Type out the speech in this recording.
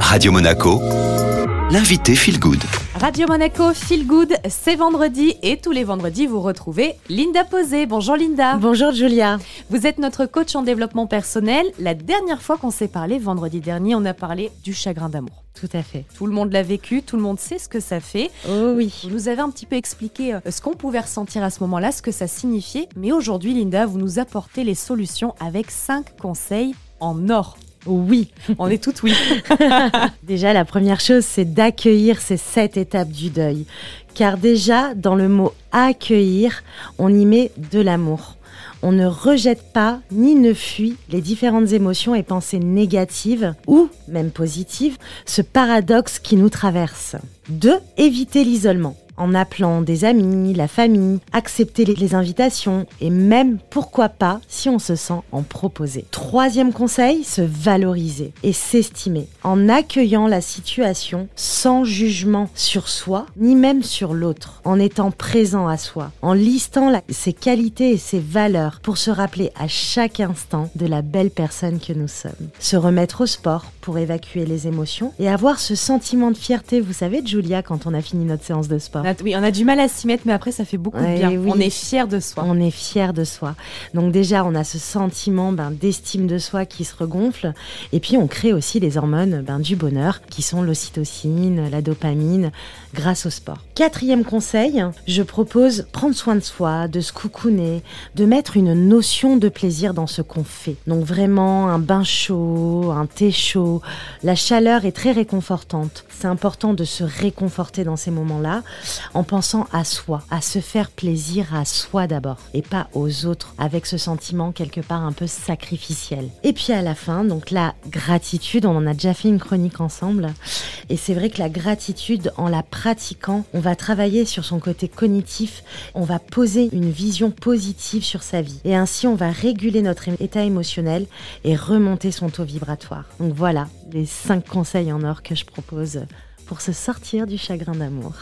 Radio Monaco, l'invité Feel Good. Radio Monaco Feel Good, c'est vendredi et tous les vendredis vous retrouvez Linda Posé. Bonjour Linda. Bonjour Julia. Vous êtes notre coach en développement personnel. La dernière fois qu'on s'est parlé, vendredi dernier, on a parlé du chagrin d'amour. Tout à fait. Tout le monde l'a vécu, tout le monde sait ce que ça fait. Oh oui. Vous nous avez un petit peu expliqué euh, ce qu'on pouvait ressentir à ce moment-là, ce que ça signifiait. Mais aujourd'hui, Linda, vous nous apportez les solutions avec 5 conseils en or. Oui, on est toutes oui. déjà, la première chose, c'est d'accueillir ces sept étapes du deuil. Car déjà, dans le mot accueillir, on y met de l'amour. On ne rejette pas ni ne fuit les différentes émotions et pensées négatives ou même positives, ce paradoxe qui nous traverse. 2. Éviter l'isolement en appelant des amis, la famille, accepter les invitations et même, pourquoi pas, si on se sent en proposer. Troisième conseil, se valoriser et s'estimer en accueillant la situation sans jugement sur soi ni même sur l'autre, en étant présent à soi, en listant ses qualités et ses valeurs pour se rappeler à chaque instant de la belle personne que nous sommes. Se remettre au sport pour évacuer les émotions et avoir ce sentiment de fierté, vous savez, Julia, quand on a fini notre séance de sport oui, on a du mal à s'y mettre, mais après, ça fait beaucoup de bien. On est fier de soi. On est fier de soi. Donc déjà, on a ce sentiment ben, d'estime de soi qui se regonfle. Et puis, on crée aussi les hormones ben, du bonheur, qui sont l'ocytocine, la dopamine, grâce au sport. Quatrième conseil, je propose prendre soin de soi, de se coucouner, de mettre une notion de plaisir dans ce qu'on fait. Donc vraiment, un bain chaud, un thé chaud. La chaleur est très réconfortante. C'est important de se réconforter dans ces moments-là en pensant à soi, à se faire plaisir à soi d'abord et pas aux autres avec ce sentiment quelque part un peu sacrificiel. Et puis à la fin, donc la gratitude, on en a déjà fait une chronique ensemble et c'est vrai que la gratitude en la pratiquant, on va travailler sur son côté cognitif, on va poser une vision positive sur sa vie et ainsi on va réguler notre état émotionnel et remonter son taux vibratoire. Donc voilà les cinq conseils en or que je propose pour se sortir du chagrin d'amour.